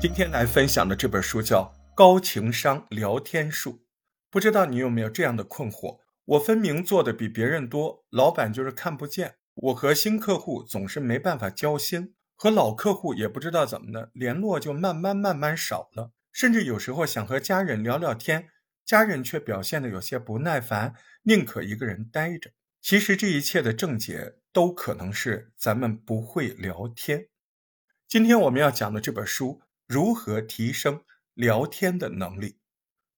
今天来分享的这本书叫《高情商聊天术》，不知道你有没有这样的困惑？我分明做的比别人多，老板就是看不见。我和新客户总是没办法交心，和老客户也不知道怎么的，联络就慢慢慢慢少了。甚至有时候想和家人聊聊天，家人却表现的有些不耐烦，宁可一个人待着。其实这一切的症结都可能是咱们不会聊天。今天我们要讲的这本书。如何提升聊天的能力？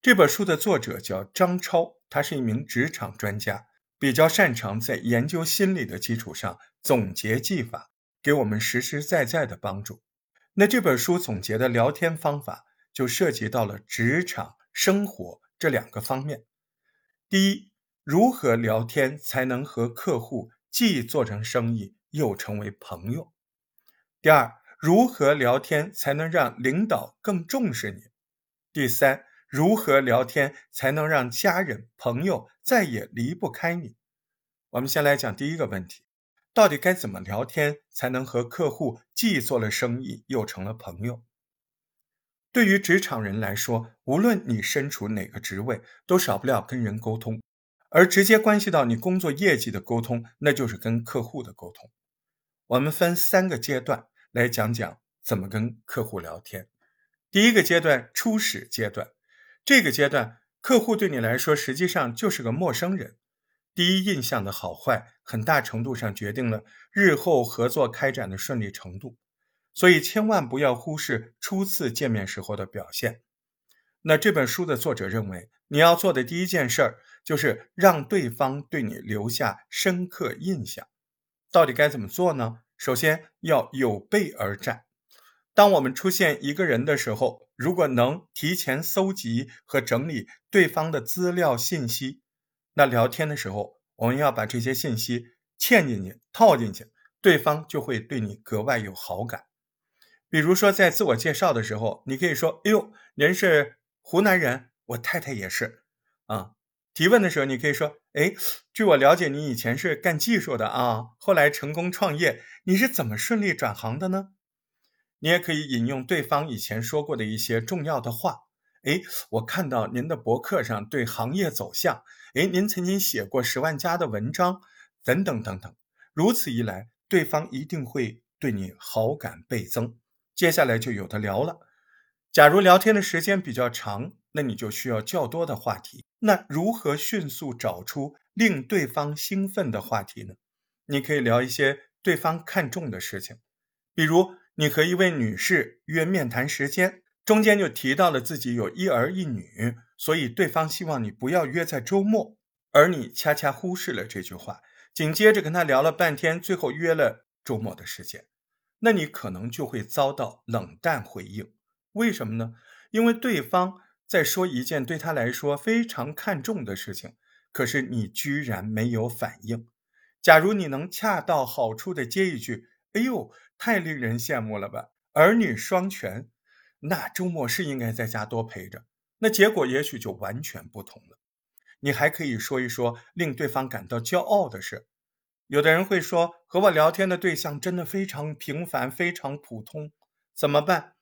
这本书的作者叫张超，他是一名职场专家，比较擅长在研究心理的基础上总结技法，给我们实实在在的帮助。那这本书总结的聊天方法就涉及到了职场、生活这两个方面。第一，如何聊天才能和客户既做成生意又成为朋友？第二。如何聊天才能让领导更重视你？第三，如何聊天才能让家人朋友再也离不开你？我们先来讲第一个问题：到底该怎么聊天才能和客户既做了生意又成了朋友？对于职场人来说，无论你身处哪个职位，都少不了跟人沟通，而直接关系到你工作业绩的沟通，那就是跟客户的沟通。我们分三个阶段。来讲讲怎么跟客户聊天。第一个阶段，初始阶段，这个阶段客户对你来说实际上就是个陌生人，第一印象的好坏很大程度上决定了日后合作开展的顺利程度，所以千万不要忽视初次见面时候的表现。那这本书的作者认为，你要做的第一件事儿就是让对方对你留下深刻印象。到底该怎么做呢？首先要有备而战。当我们出现一个人的时候，如果能提前搜集和整理对方的资料信息，那聊天的时候，我们要把这些信息嵌进去、套进去，对方就会对你格外有好感。比如说，在自我介绍的时候，你可以说：“哎呦，您是湖南人，我太太也是。”啊。提问的时候，你可以说：“哎，据我了解，你以前是干技术的啊，后来成功创业，你是怎么顺利转行的呢？”你也可以引用对方以前说过的一些重要的话。哎，我看到您的博客上对行业走向，哎，您曾经写过十万加的文章，等等等等。如此一来，对方一定会对你好感倍增。接下来就有的聊了。假如聊天的时间比较长，那你就需要较多的话题。那如何迅速找出令对方兴奋的话题呢？你可以聊一些对方看重的事情，比如你和一位女士约面谈时间，中间就提到了自己有一儿一女，所以对方希望你不要约在周末，而你恰恰忽视了这句话，紧接着跟他聊了半天，最后约了周末的时间，那你可能就会遭到冷淡回应。为什么呢？因为对方在说一件对他来说非常看重的事情，可是你居然没有反应。假如你能恰到好处的接一句：“哎呦，太令人羡慕了吧，儿女双全，那周末是应该在家多陪着。”那结果也许就完全不同了。你还可以说一说令对方感到骄傲的事。有的人会说：“和我聊天的对象真的非常平凡，非常普通，怎么办？”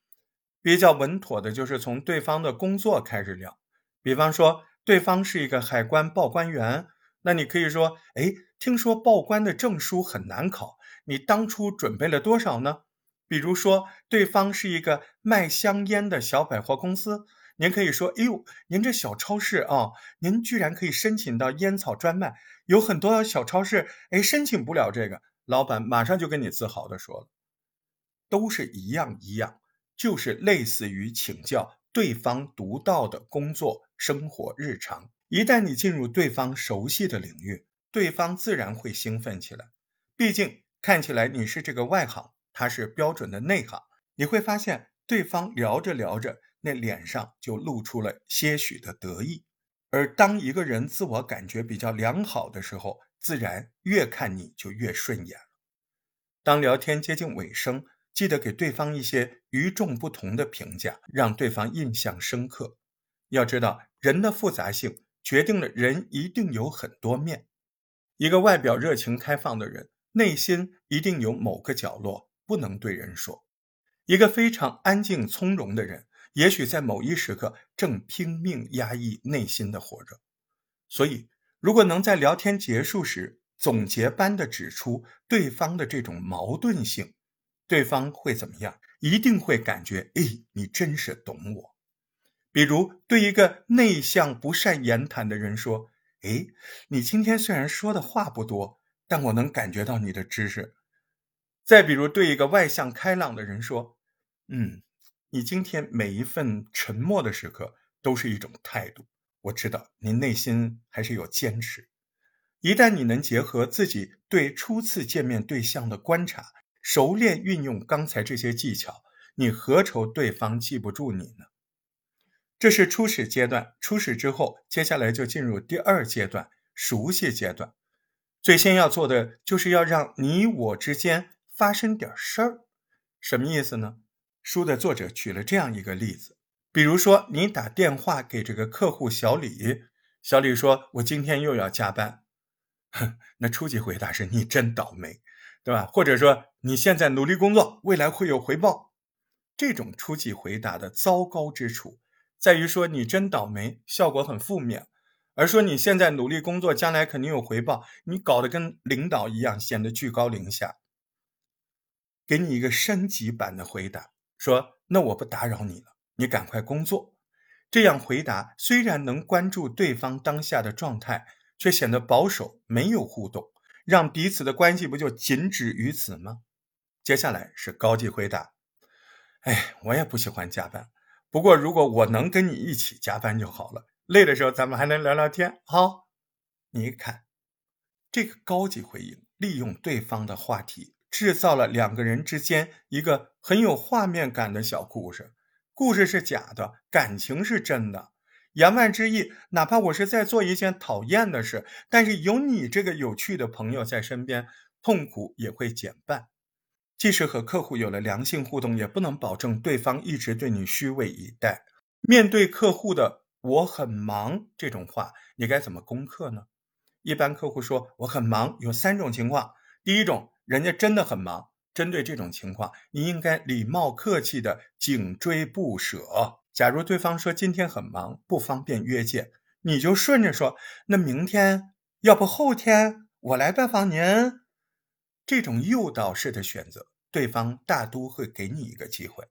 比较稳妥的就是从对方的工作开始聊，比方说对方是一个海关报关员，那你可以说：“哎，听说报关的证书很难考，你当初准备了多少呢？”比如说对方是一个卖香烟的小百货公司，您可以说：“哎呦，您这小超市啊，您居然可以申请到烟草专卖，有很多小超市哎申请不了这个。”老板马上就跟你自豪的说了，都是一样一样。就是类似于请教对方独到的工作、生活、日常。一旦你进入对方熟悉的领域，对方自然会兴奋起来。毕竟看起来你是这个外行，他是标准的内行。你会发现，对方聊着聊着，那脸上就露出了些许的得意。而当一个人自我感觉比较良好的时候，自然越看你就越顺眼。当聊天接近尾声。记得给对方一些与众不同的评价，让对方印象深刻。要知道，人的复杂性决定了人一定有很多面。一个外表热情开放的人，内心一定有某个角落不能对人说；一个非常安静从容的人，也许在某一时刻正拼命压抑内心的火热。所以，如果能在聊天结束时总结般的指出对方的这种矛盾性，对方会怎么样？一定会感觉，哎，你真是懂我。比如，对一个内向不善言谈的人说：“哎，你今天虽然说的话不多，但我能感觉到你的知识。”再比如，对一个外向开朗的人说：“嗯，你今天每一份沉默的时刻都是一种态度，我知道你内心还是有坚持。”一旦你能结合自己对初次见面对象的观察，熟练运用刚才这些技巧，你何愁对方记不住你呢？这是初始阶段，初始之后，接下来就进入第二阶段——熟悉阶段。最先要做的就是要让你我之间发生点事儿。什么意思呢？书的作者举了这样一个例子，比如说你打电话给这个客户小李，小李说：“我今天又要加班。”哼，那初级回答是你真倒霉，对吧？或者说你现在努力工作，未来会有回报。这种初级回答的糟糕之处。在于说你真倒霉，效果很负面；而说你现在努力工作，将来肯定有回报，你搞得跟领导一样，显得居高临下。给你一个升级版的回答，说那我不打扰你了，你赶快工作。这样回答虽然能关注对方当下的状态，却显得保守，没有互动，让彼此的关系不就仅止于此吗？接下来是高级回答，哎，我也不喜欢加班。不过，如果我能跟你一起加班就好了。累的时候，咱们还能聊聊天。好，你看，这个高级回应，利用对方的话题，制造了两个人之间一个很有画面感的小故事。故事是假的，感情是真的。言外之意，哪怕我是在做一件讨厌的事，但是有你这个有趣的朋友在身边，痛苦也会减半。即使和客户有了良性互动，也不能保证对方一直对你虚伪以待。面对客户的“我很忙”这种话，你该怎么攻克呢？一般客户说“我很忙”，有三种情况：第一种，人家真的很忙，针对这种情况，你应该礼貌客气的紧追不舍。假如对方说今天很忙，不方便约见，你就顺着说：“那明天，要不后天我来拜访您。”这种诱导式的选择，对方大都会给你一个机会。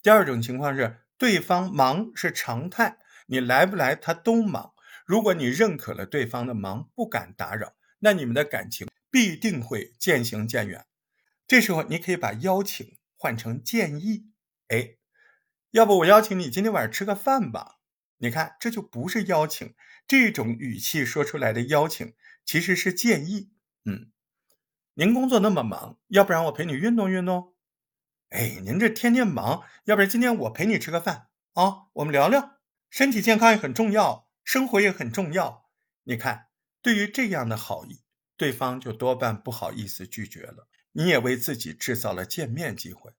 第二种情况是，对方忙是常态，你来不来他都忙。如果你认可了对方的忙，不敢打扰，那你们的感情必定会渐行渐远。这时候，你可以把邀请换成建议。哎，要不我邀请你今天晚上吃个饭吧？你看，这就不是邀请，这种语气说出来的邀请其实是建议。嗯。您工作那么忙，要不然我陪你运动运动。哎，您这天天忙，要不然今天我陪你吃个饭啊？我们聊聊，身体健康也很重要，生活也很重要。你看，对于这样的好意，对方就多半不好意思拒绝了。你也为自己制造了见面机会。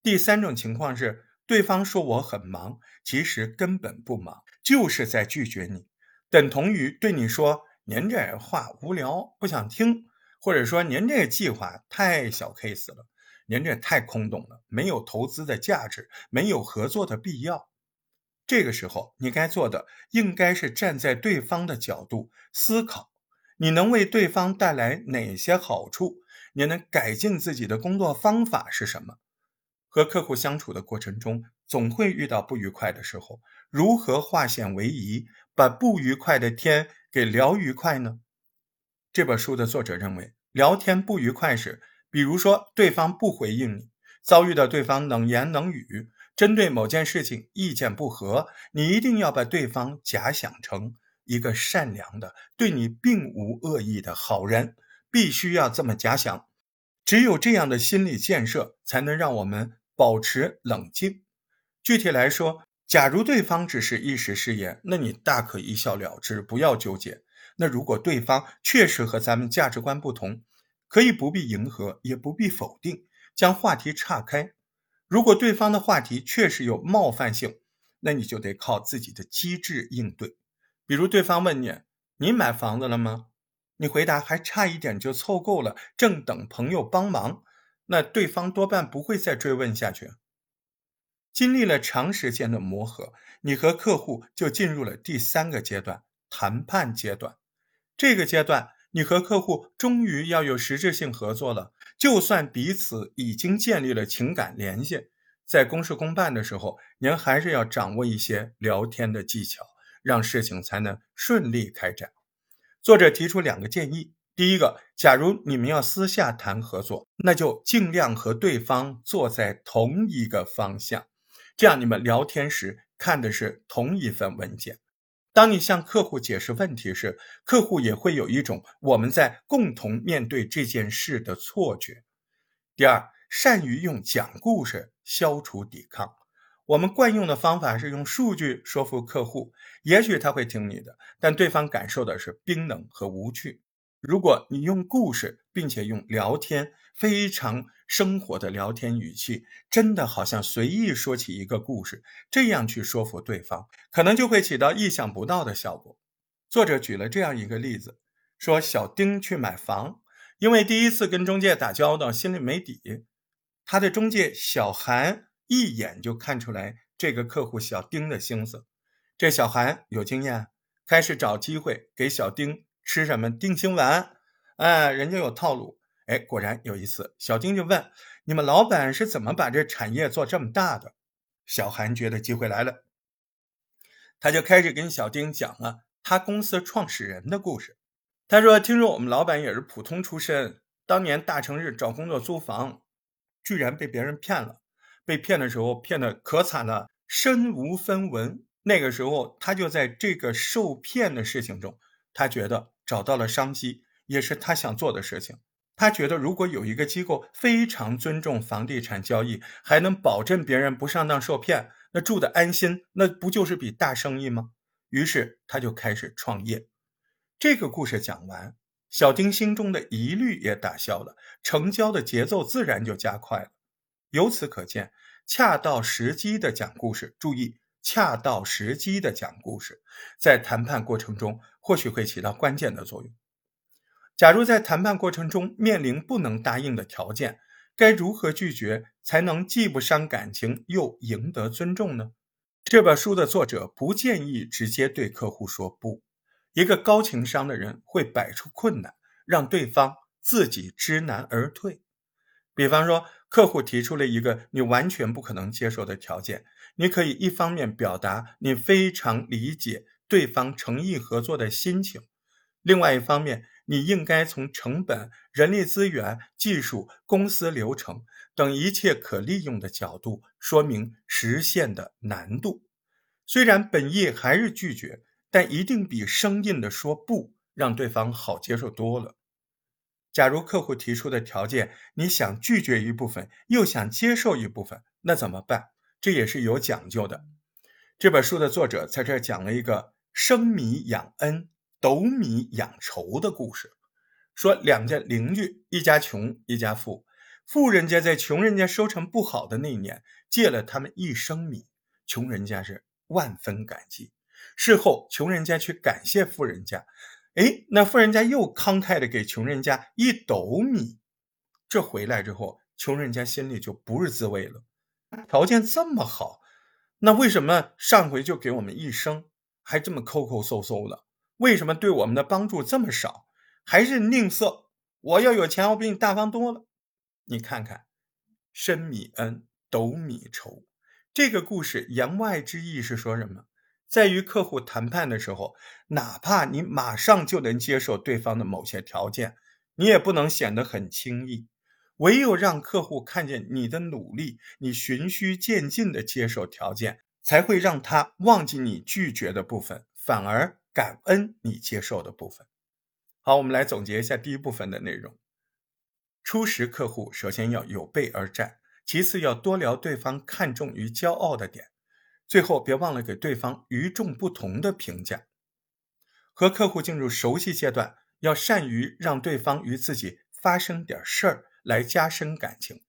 第三种情况是，对方说我很忙，其实根本不忙，就是在拒绝你，等同于对你说您这话无聊，不想听。或者说您这个计划太小 case 了，您这太空洞了，没有投资的价值，没有合作的必要。这个时候你该做的应该是站在对方的角度思考，你能为对方带来哪些好处？你能改进自己的工作方法是什么？和客户相处的过程中，总会遇到不愉快的时候，如何化险为夷，把不愉快的天给聊愉快呢？这本书的作者认为，聊天不愉快时，比如说对方不回应你，遭遇到对方冷言冷语，针对某件事情意见不合，你一定要把对方假想成一个善良的、对你并无恶意的好人，必须要这么假想。只有这样的心理建设，才能让我们保持冷静。具体来说，假如对方只是一时失言，那你大可一笑了之，不要纠结。那如果对方确实和咱们价值观不同，可以不必迎合，也不必否定，将话题岔开。如果对方的话题确实有冒犯性，那你就得靠自己的机智应对。比如对方问你：“你买房子了吗？”你回答：“还差一点就凑够了，正等朋友帮忙。”那对方多半不会再追问下去。经历了长时间的磨合，你和客户就进入了第三个阶段——谈判阶段。这个阶段，你和客户终于要有实质性合作了。就算彼此已经建立了情感联系，在公事公办的时候，您还是要掌握一些聊天的技巧，让事情才能顺利开展。作者提出两个建议：第一个，假如你们要私下谈合作，那就尽量和对方坐在同一个方向。这样，你们聊天时看的是同一份文件。当你向客户解释问题时，客户也会有一种我们在共同面对这件事的错觉。第二，善于用讲故事消除抵抗。我们惯用的方法是用数据说服客户，也许他会听你的，但对方感受的是冰冷和无趣。如果你用故事，并且用聊天非常生活的聊天语气，真的好像随意说起一个故事，这样去说服对方，可能就会起到意想不到的效果。作者举了这样一个例子，说小丁去买房，因为第一次跟中介打交道，心里没底。他的中介小韩一眼就看出来这个客户小丁的心思。这小韩有经验，开始找机会给小丁。吃什么定心丸？哎，人家有套路。哎，果然有一次，小丁就问：“你们老板是怎么把这产业做这么大的？”小韩觉得机会来了，他就开始跟小丁讲了他公司创始人的故事。他说：“听说我们老板也是普通出身，当年大城市找工作租房，居然被别人骗了。被骗的时候骗的可惨了，身无分文。那个时候，他就在这个受骗的事情中。”他觉得找到了商机，也是他想做的事情。他觉得如果有一个机构非常尊重房地产交易，还能保证别人不上当受骗，那住的安心，那不就是笔大生意吗？于是他就开始创业。这个故事讲完，小丁心中的疑虑也打消了，成交的节奏自然就加快了。由此可见，恰到时机的讲故事，注意。恰到时机的讲故事，在谈判过程中或许会起到关键的作用。假如在谈判过程中面临不能答应的条件，该如何拒绝才能既不伤感情又赢得尊重呢？这本书的作者不建议直接对客户说不。一个高情商的人会摆出困难，让对方自己知难而退。比方说，客户提出了一个你完全不可能接受的条件。你可以一方面表达你非常理解对方诚意合作的心情，另外一方面，你应该从成本、人力资源、技术、公司流程等一切可利用的角度说明实现的难度。虽然本意还是拒绝，但一定比生硬的说不让对方好接受多了。假如客户提出的条件你想拒绝一部分，又想接受一部分，那怎么办？这也是有讲究的。这本书的作者在这讲了一个生米养恩、斗米养仇的故事，说两家邻居，一家穷，一家富。富人家在穷人家收成不好的那一年，借了他们一升米，穷人家是万分感激。事后，穷人家去感谢富人家，哎，那富人家又慷慨的给穷人家一斗米。这回来之后，穷人家心里就不是滋味了。条件这么好，那为什么上回就给我们一升，还这么抠抠搜搜的？为什么对我们的帮助这么少？还是吝啬？我要有钱，我比你大方多了。你看看，升米恩，斗米仇。这个故事言外之意是说什么？在与客户谈判的时候，哪怕你马上就能接受对方的某些条件，你也不能显得很轻易。唯有让客户看见你的努力，你循序渐进的接受条件，才会让他忘记你拒绝的部分，反而感恩你接受的部分。好，我们来总结一下第一部分的内容：初识客户，首先要有备而战，其次要多聊对方看重与骄傲的点，最后别忘了给对方与众不同的评价。和客户进入熟悉阶段，要善于让对方与自己发生点事儿。来加深感情。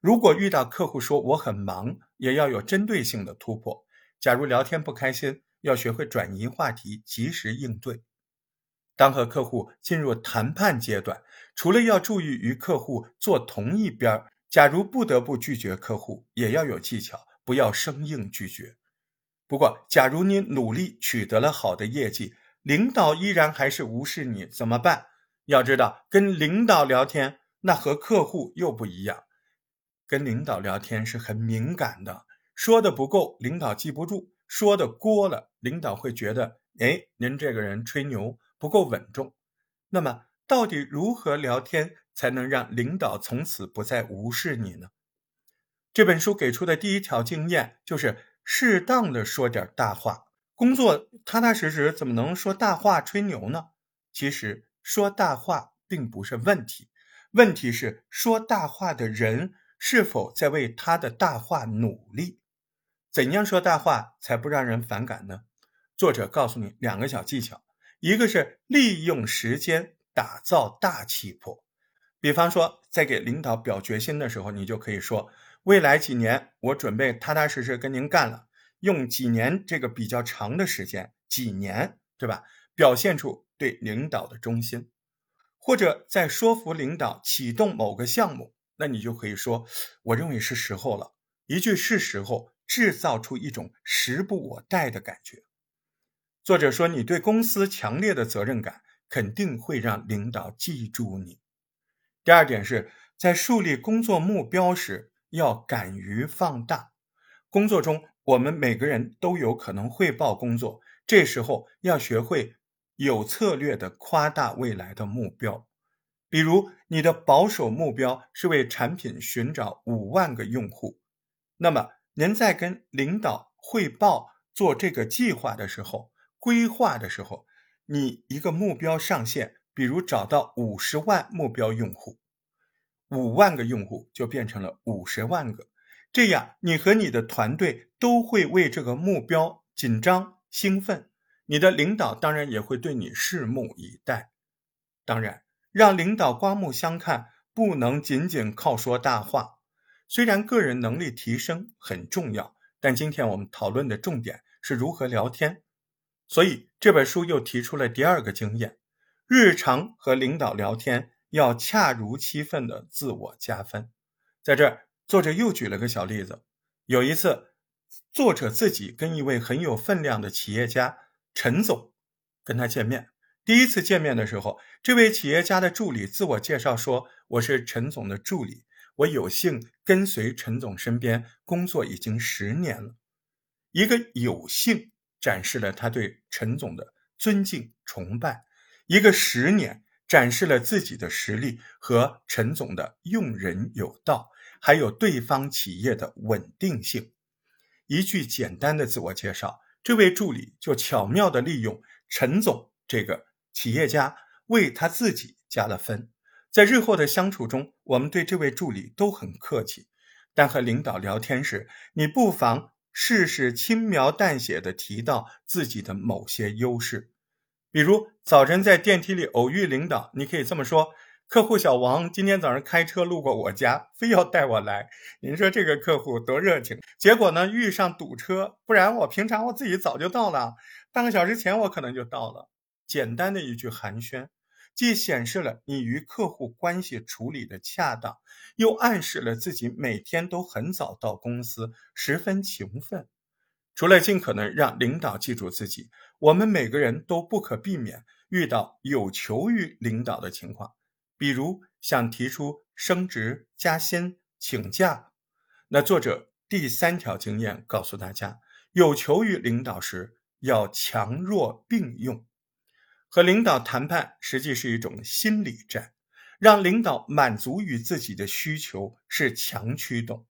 如果遇到客户说我很忙，也要有针对性的突破。假如聊天不开心，要学会转移话题，及时应对。当和客户进入谈判阶段，除了要注意与客户坐同一边假如不得不拒绝客户，也要有技巧，不要生硬拒绝。不过，假如你努力取得了好的业绩，领导依然还是无视你，怎么办？要知道，跟领导聊天，那和客户又不一样。跟领导聊天是很敏感的，说的不够，领导记不住；说的过了，领导会觉得，哎，您这个人吹牛不够稳重。那么，到底如何聊天才能让领导从此不再无视你呢？这本书给出的第一条经验就是。适当的说点大话，工作踏踏实实，怎么能说大话吹牛呢？其实说大话并不是问题，问题是说大话的人是否在为他的大话努力。怎样说大话才不让人反感呢？作者告诉你两个小技巧，一个是利用时间打造大气魄，比方说在给领导表决心的时候，你就可以说。未来几年，我准备踏踏实实跟您干了，用几年这个比较长的时间，几年，对吧？表现出对领导的忠心，或者在说服领导启动某个项目，那你就可以说，我认为是时候了。一句是时候，制造出一种时不我待的感觉。作者说，你对公司强烈的责任感，肯定会让领导记住你。第二点是在树立工作目标时。要敢于放大，工作中我们每个人都有可能汇报工作，这时候要学会有策略的夸大未来的目标。比如，你的保守目标是为产品寻找五万个用户，那么您在跟领导汇报做这个计划的时候，规划的时候，你一个目标上限，比如找到五十万目标用户。五万个用户就变成了五十万个，这样你和你的团队都会为这个目标紧张兴奋，你的领导当然也会对你拭目以待。当然，让领导刮目相看，不能仅仅靠说大话。虽然个人能力提升很重要，但今天我们讨论的重点是如何聊天。所以这本书又提出了第二个经验：日常和领导聊天。要恰如其分的自我加分，在这儿，作者又举了个小例子。有一次，作者自己跟一位很有分量的企业家陈总跟他见面。第一次见面的时候，这位企业家的助理自我介绍说：“我是陈总的助理，我有幸跟随陈总身边工作已经十年了。”一个有幸展示了他对陈总的尊敬崇拜，一个十年。展示了自己的实力和陈总的用人有道，还有对方企业的稳定性。一句简单的自我介绍，这位助理就巧妙地利用陈总这个企业家为他自己加了分。在日后的相处中，我们对这位助理都很客气，但和领导聊天时，你不妨试试轻描淡写地提到自己的某些优势。比如早晨在电梯里偶遇领导，你可以这么说：“客户小王今天早上开车路过我家，非要带我来。您说这个客户多热情。结果呢遇上堵车，不然我平常我自己早就到了，半个小时前我可能就到了。”简单的一句寒暄，既显示了你与客户关系处理的恰当，又暗示了自己每天都很早到公司，十分勤奋。除了尽可能让领导记住自己，我们每个人都不可避免遇到有求于领导的情况，比如想提出升职加薪、请假。那作者第三条经验告诉大家，有求于领导时要强弱并用。和领导谈判实际是一种心理战，让领导满足于自己的需求是强驱动。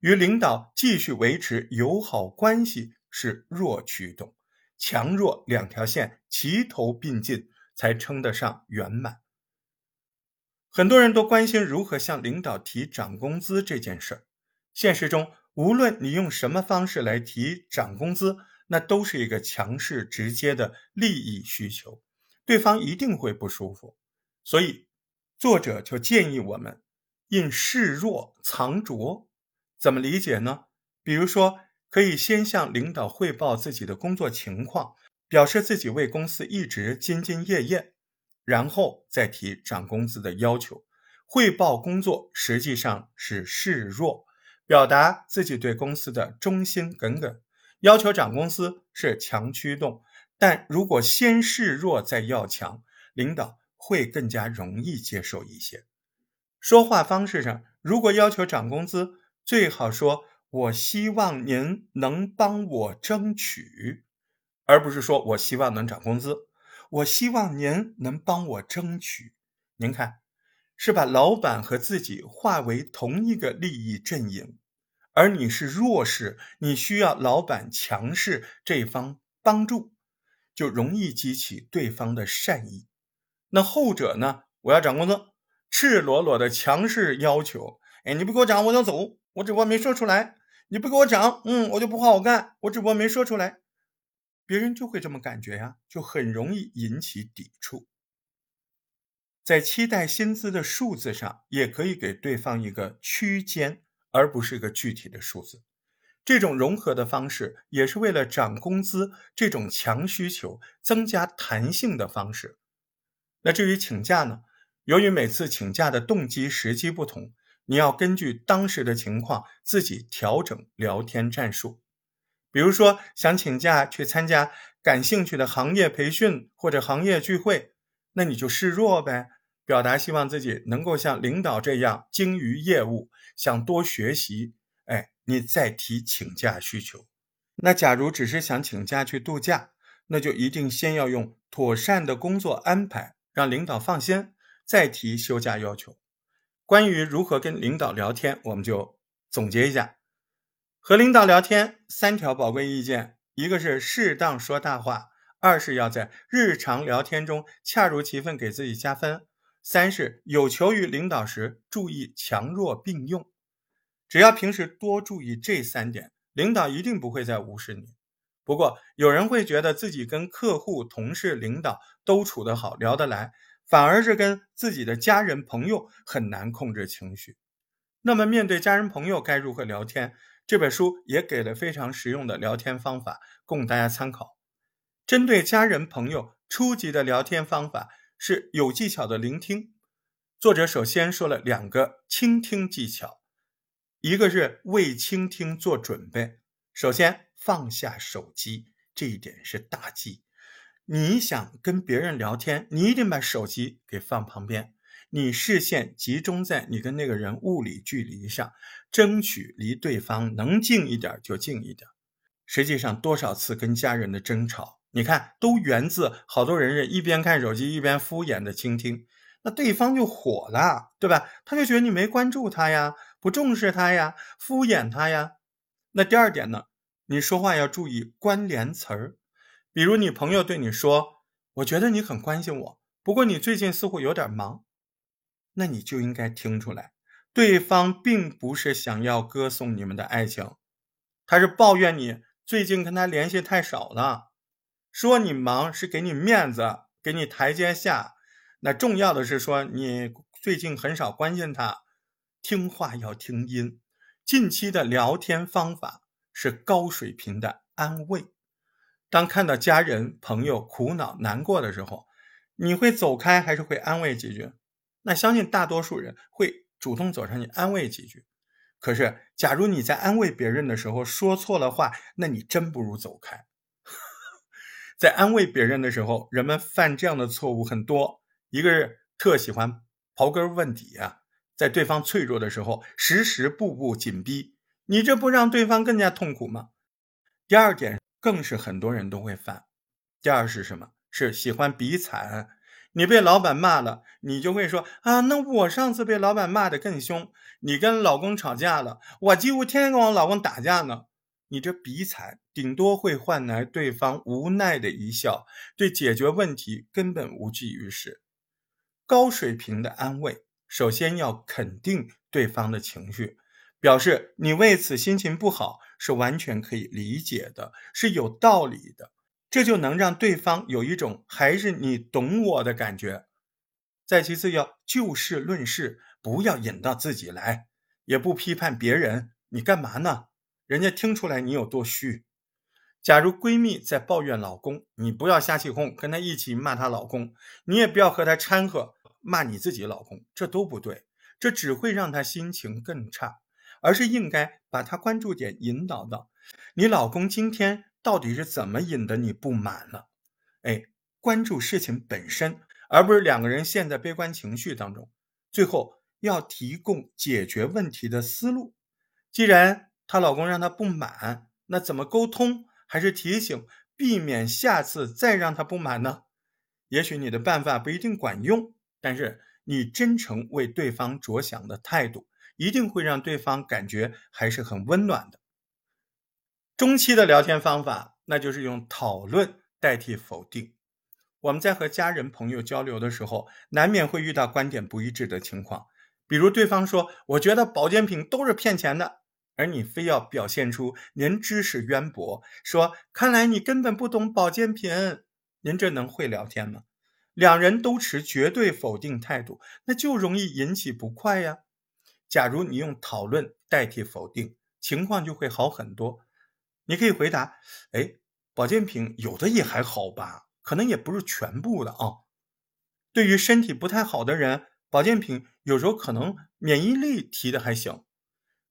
与领导继续维持友好关系是弱驱动，强弱两条线齐头并进才称得上圆满。很多人都关心如何向领导提涨工资这件事儿。现实中，无论你用什么方式来提涨工资，那都是一个强势直接的利益需求，对方一定会不舒服。所以，作者就建议我们应示弱藏拙。怎么理解呢？比如说，可以先向领导汇报自己的工作情况，表示自己为公司一直兢兢业业。然后再提涨工资的要求。汇报工作实际上是示弱，表达自己对公司的忠心耿耿。要求涨工资是强驱动，但如果先示弱再要强，领导会更加容易接受一些。说话方式上，如果要求涨工资，最好说“我希望您能帮我争取”，而不是说我希望能涨工资。我希望您能帮我争取。您看。是把老板和自己化为同一个利益阵营，而你是弱势，你需要老板强势这方帮助，就容易激起对方的善意。那后者呢？我要涨工资，赤裸裸的强势要求。哎，你不给我涨，我就走。我只不过没说出来。你不给我涨，嗯，我就不好好干。我只不过没说出来，别人就会这么感觉呀，就很容易引起抵触。在期待薪资的数字上，也可以给对方一个区间，而不是一个具体的数字。这种融合的方式，也是为了涨工资这种强需求增加弹性的方式。那至于请假呢？由于每次请假的动机时机不同，你要根据当时的情况自己调整聊天战术。比如说，想请假去参加感兴趣的行业培训或者行业聚会。那你就示弱呗，表达希望自己能够像领导这样精于业务，想多学习。你再提请假需求。那假如只是想请假去度假，那就一定先要用妥善的工作安排，让领导放心，再提休假要求。关于如何跟领导聊天，我们就总结一下：和领导聊天三条宝贵意见，一个是适当说大话。二是要在日常聊天中恰如其分给自己加分，三是有求于领导时注意强弱并用。只要平时多注意这三点，领导一定不会再无视你。不过有人会觉得自己跟客户、同事、领导都处得好，聊得来，反而是跟自己的家人、朋友很难控制情绪。那么面对家人、朋友该如何聊天？这本书也给了非常实用的聊天方法，供大家参考。针对家人朋友，初级的聊天方法是有技巧的聆听。作者首先说了两个倾听技巧，一个是为倾听做准备。首先放下手机，这一点是大忌。你想跟别人聊天，你一定把手机给放旁边，你视线集中在你跟那个人物理距离上，争取离对方能近一点就近一点。实际上，多少次跟家人的争吵。你看，都源自好多人是一边看手机一边敷衍的倾听，那对方就火了，对吧？他就觉得你没关注他呀，不重视他呀，敷衍他呀。那第二点呢，你说话要注意关联词儿，比如你朋友对你说：“我觉得你很关心我，不过你最近似乎有点忙。”那你就应该听出来，对方并不是想要歌颂你们的爱情，他是抱怨你最近跟他联系太少了。说你忙是给你面子，给你台阶下。那重要的是说你最近很少关心他，听话要听音。近期的聊天方法是高水平的安慰。当看到家人朋友苦恼难过的时候，你会走开还是会安慰几句？那相信大多数人会主动走上去安慰几句。可是，假如你在安慰别人的时候说错了话，那你真不如走开。在安慰别人的时候，人们犯这样的错误很多。一个是特喜欢刨根问底啊，在对方脆弱的时候，时时步步紧逼，你这不让对方更加痛苦吗？第二点更是很多人都会犯。第二是什么？是喜欢比惨。你被老板骂了，你就会说啊，那我上次被老板骂的更凶。你跟老公吵架了，我几乎天天跟我老公打架呢。你这比惨，顶多会换来对方无奈的一笑，对解决问题根本无济于事。高水平的安慰，首先要肯定对方的情绪，表示你为此心情不好是完全可以理解的，是有道理的，这就能让对方有一种还是你懂我的感觉。再其次，要就事论事，不要引到自己来，也不批判别人，你干嘛呢？人家听出来你有多虚。假如闺蜜在抱怨老公，你不要瞎起哄，跟她一起骂她老公，你也不要和她掺和骂你自己老公，这都不对，这只会让他心情更差，而是应该把他关注点引导到你老公今天到底是怎么引得你不满了，哎，关注事情本身，而不是两个人陷在悲观情绪当中，最后要提供解决问题的思路。既然她老公让她不满，那怎么沟通？还是提醒，避免下次再让她不满呢？也许你的办法不一定管用，但是你真诚为对方着想的态度，一定会让对方感觉还是很温暖的。中期的聊天方法，那就是用讨论代替否定。我们在和家人朋友交流的时候，难免会遇到观点不一致的情况，比如对方说：“我觉得保健品都是骗钱的。”而你非要表现出您知识渊博，说看来你根本不懂保健品，您这能会聊天吗？两人都持绝对否定态度，那就容易引起不快呀。假如你用讨论代替否定，情况就会好很多。你可以回答：哎，保健品有的也还好吧，可能也不是全部的啊。对于身体不太好的人，保健品有时候可能免疫力提的还行。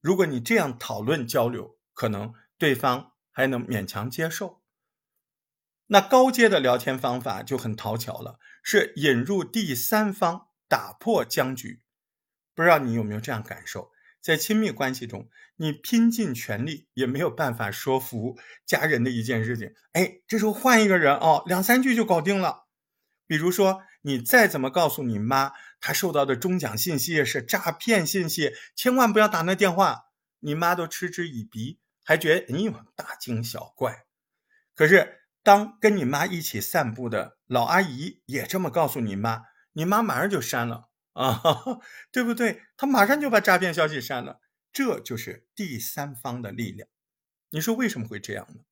如果你这样讨论交流，可能对方还能勉强接受。那高阶的聊天方法就很讨巧了，是引入第三方，打破僵局。不知道你有没有这样感受？在亲密关系中，你拼尽全力也没有办法说服家人的一件事情，哎，这时候换一个人哦，两三句就搞定了。比如说，你再怎么告诉你妈。她收到的中奖信息是诈骗信息，千万不要打那电话。你妈都嗤之以鼻，还觉得你大惊小怪。可是当跟你妈一起散步的老阿姨也这么告诉你妈，你妈马上就删了 啊，对不对？她马上就把诈骗消息删了。这就是第三方的力量。你说为什么会这样呢？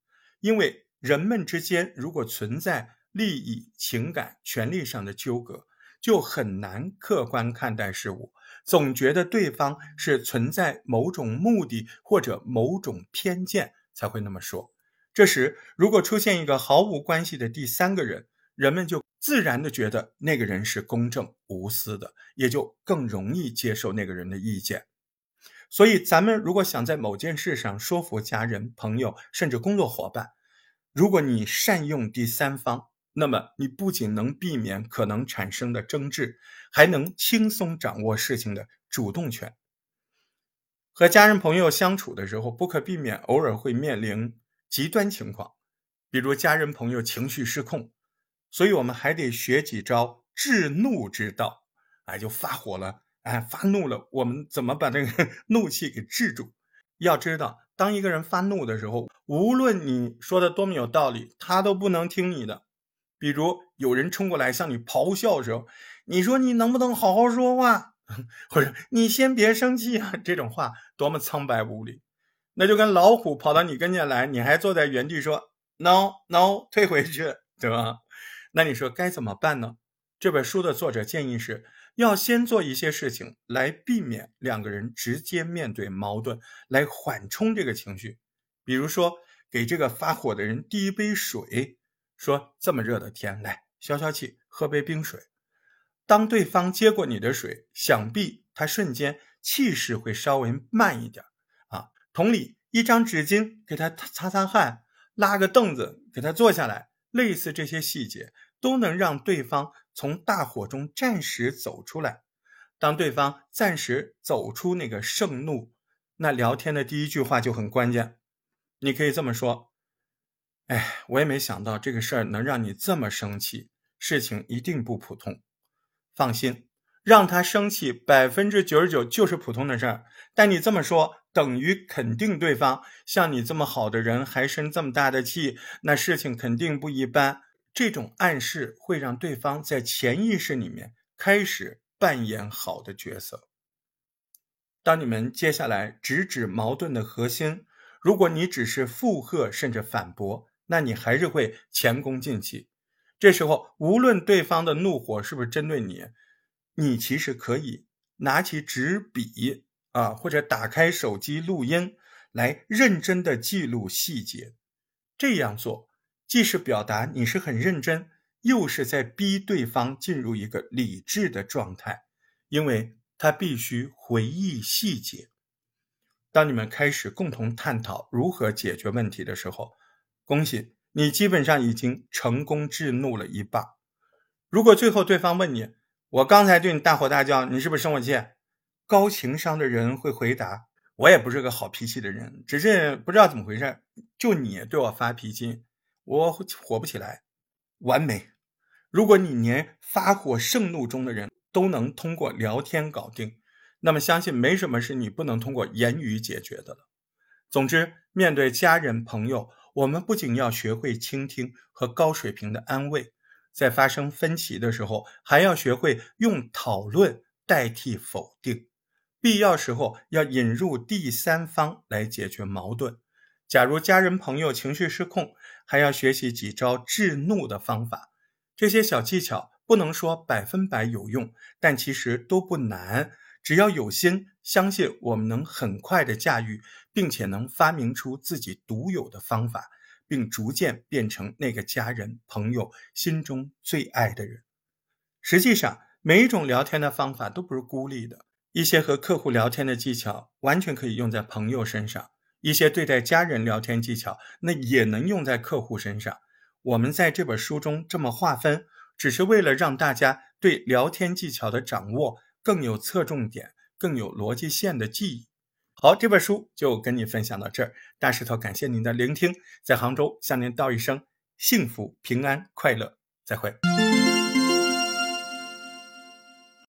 因为人们之间如果存在利益、情感、权利上的纠葛。就很难客观看待事物，总觉得对方是存在某种目的或者某种偏见才会那么说。这时，如果出现一个毫无关系的第三个人，人们就自然的觉得那个人是公正无私的，也就更容易接受那个人的意见。所以，咱们如果想在某件事上说服家人、朋友，甚至工作伙伴，如果你善用第三方。那么，你不仅能避免可能产生的争执，还能轻松掌握事情的主动权。和家人朋友相处的时候，不可避免偶尔会面临极端情况，比如家人朋友情绪失控，所以我们还得学几招制怒之道。哎，就发火了，哎，发怒了，我们怎么把这个 怒气给制住？要知道，当一个人发怒的时候，无论你说的多么有道理，他都不能听你的。比如有人冲过来向你咆哮的时候，你说你能不能好好说话，或者你先别生气啊？这种话多么苍白无力，那就跟老虎跑到你跟前来，你还坐在原地说 no no 退回去，对吧？那你说该怎么办呢？这本书的作者建议是要先做一些事情来避免两个人直接面对矛盾，来缓冲这个情绪。比如说给这个发火的人递一杯水。说这么热的天，来消消气，喝杯冰水。当对方接过你的水，想必他瞬间气势会稍微慢一点。同理，一张纸巾给他擦擦汗，拉个凳子给他坐下来，类似这些细节都能让对方从大火中暂时走出来。当对方暂时走出那个盛怒，那聊天的第一句话就很关键。你可以这么说。哎，我也没想到这个事儿能让你这么生气，事情一定不普通。放心，让他生气百分之九十九就是普通的事儿，但你这么说等于肯定对方。像你这么好的人还生这么大的气，那事情肯定不一般。这种暗示会让对方在潜意识里面开始扮演好的角色。当你们接下来直指矛盾的核心，如果你只是附和甚至反驳，那你还是会前功尽弃。这时候，无论对方的怒火是不是针对你，你其实可以拿起纸笔啊，或者打开手机录音，来认真的记录细节。这样做既是表达你是很认真，又是在逼对方进入一个理智的状态，因为他必须回忆细节。当你们开始共同探讨如何解决问题的时候，恭喜你，基本上已经成功制怒了一半。如果最后对方问你：“我刚才对你大吼大叫，你是不是生我气？”高情商的人会回答：“我也不是个好脾气的人，只是不知道怎么回事，就你对我发脾气，我火不起来。”完美。如果你连发火盛怒中的人都能通过聊天搞定，那么相信没什么是你不能通过言语解决的了。总之，面对家人朋友，我们不仅要学会倾听和高水平的安慰。在发生分歧的时候，还要学会用讨论代替否定，必要时候要引入第三方来解决矛盾。假如家人朋友情绪失控，还要学习几招制怒的方法。这些小技巧不能说百分百有用，但其实都不难。只要有心，相信我们能很快的驾驭，并且能发明出自己独有的方法。并逐渐变成那个家人朋友心中最爱的人。实际上，每一种聊天的方法都不是孤立的。一些和客户聊天的技巧完全可以用在朋友身上；一些对待家人聊天技巧，那也能用在客户身上。我们在这本书中这么划分，只是为了让大家对聊天技巧的掌握更有侧重点、更有逻辑线的记忆。好，这本书就跟你分享到这儿。大石头感谢您的聆听，在杭州向您道一声幸福、平安、快乐，再会。